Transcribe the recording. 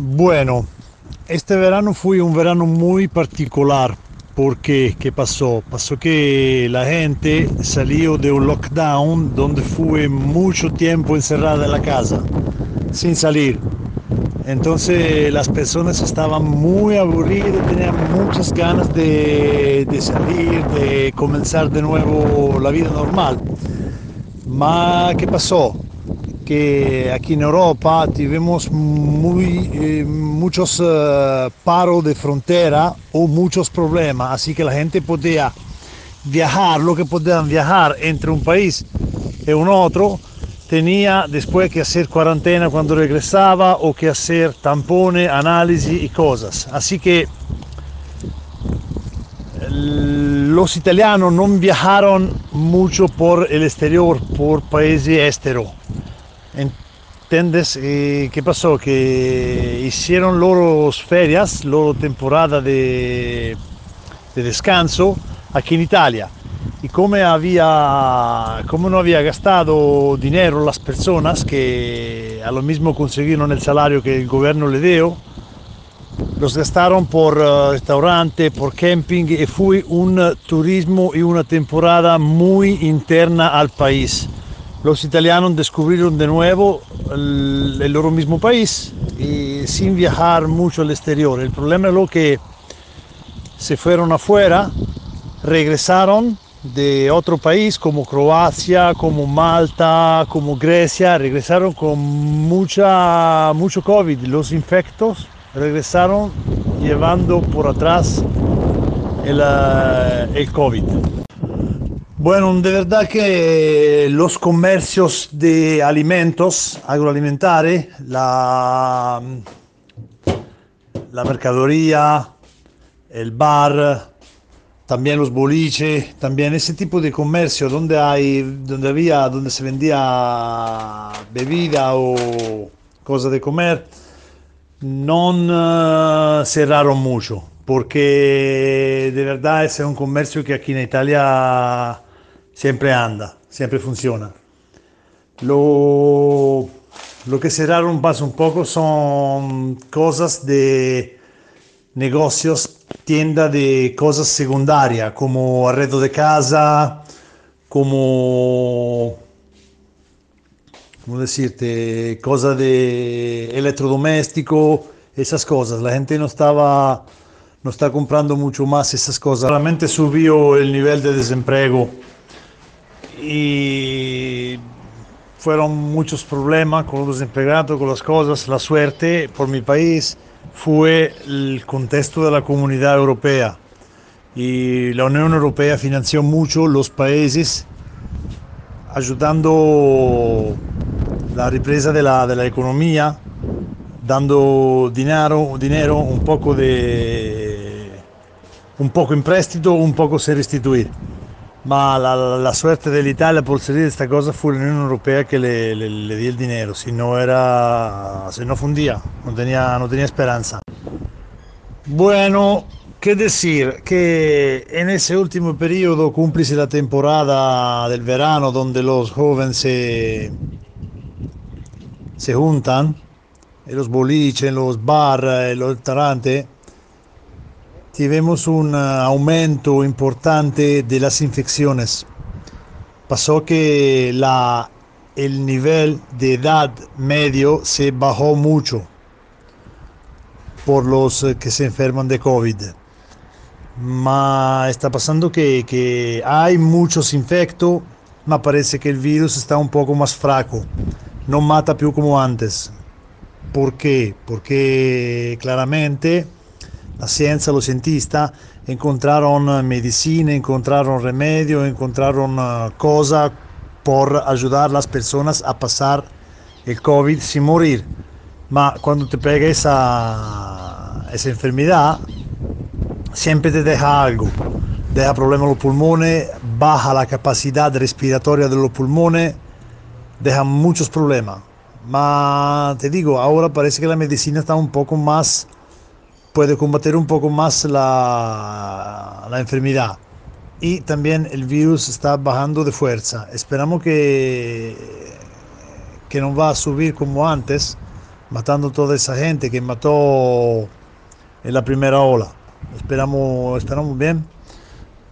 Bueno, este verano fue un verano muy particular porque ¿qué pasó? Pasó que la gente salió de un lockdown donde fue mucho tiempo encerrada en la casa, sin salir. Entonces las personas estaban muy aburridas, tenían muchas ganas de, de salir, de comenzar de nuevo la vida normal. Ma ¿qué pasó? Que aquí en Europa tuvimos muy, eh, muchos eh, paros de frontera o muchos problemas, así que la gente podía viajar, lo que podían viajar entre un país y un otro, tenía después que hacer cuarentena cuando regresaba o que hacer tampones, análisis y cosas. Así que los italianos no viajaron mucho por el exterior, por países exteriores ¿Entiendes? Eh, ¿Qué pasó? Que hicieron los ferias, loro temporada de, de descanso aquí en Italia. Y como, había, como no había gastado dinero las personas que a lo mismo consiguieron el salario que el gobierno le dio, los gastaron por uh, restaurante, por camping y fue un turismo y una temporada muy interna al país los italianos descubrieron de nuevo el, loro mismo país y sin viajar mucho al exterior. El problema es lo que se fueron afuera, regresaron de otro país como Croacia, como Malta, como Grecia, regresaron con mucha, mucho COVID. Los infectos regresaron llevando por atrás el, uh, el COVID. Bueno, de verdad que los comercios de alimentos agroalimentales, la, la mercadería, el bar, también los boliches, también ese tipo de comercio donde hay, donde había, donde se vendía bebida o cosas de comer, no uh, cerraron mucho, porque de verdad es un comercio que aquí en Italia siempre anda, siempre funciona. Lo, lo que cerraron pasa un poco son cosas de negocios, tienda de cosas secundarias, como arredo de casa, como, ¿cómo decirte? Cosas de electrodoméstico, esas cosas. La gente no estaba, no está comprando mucho más esas cosas. Realmente subió el nivel de desempleo y fueron muchos problemas con los empleados, con las cosas. La suerte por mi país fue el contexto de la comunidad europea y la Unión Europea financió mucho los países ayudando la ripresa de la, de la economía, dando dinero, dinero un poco de un poco en préstito, un poco se restituir ma la, la suerte dell'Italia por salir de esta cosa fue la Unión Europea que le, le, le dio el dinero, si no era, si no fundía, no tenía esperanza. Bueno, ¿qué decir? Que en ese último periodo, cúmplice la temporada del verano donde los jóvenes se, se juntan, en los boliches, en los bar, en los restaurantes, tuvimos un uh, aumento importante de las infecciones. Pasó que la, el nivel de edad medio se bajó mucho por los uh, que se enferman de COVID. Ma está pasando que, que hay muchos infectos, ma parece que el virus está un poco más fraco, no mata più como antes. ¿Por qué? Porque claramente la ciencia, los cientistas encontraron eh, medicina, encontraron remedio, encontraron uh, cosas por ayudar a las personas a pasar el COVID sin morir. Ma cuando te pega esa, esa enfermedad, siempre te deja algo. Deja problemas en los pulmones, baja la capacidad respiratoria de los pulmones, deja muchos problemas. Ma te digo, ahora parece que la medicina está un poco más puede combatir un poco más la, la enfermedad y también el virus está bajando de fuerza. Esperamos que, que no va a subir como antes, matando toda esa gente que mató en la primera ola. Esperamos, esperamos bien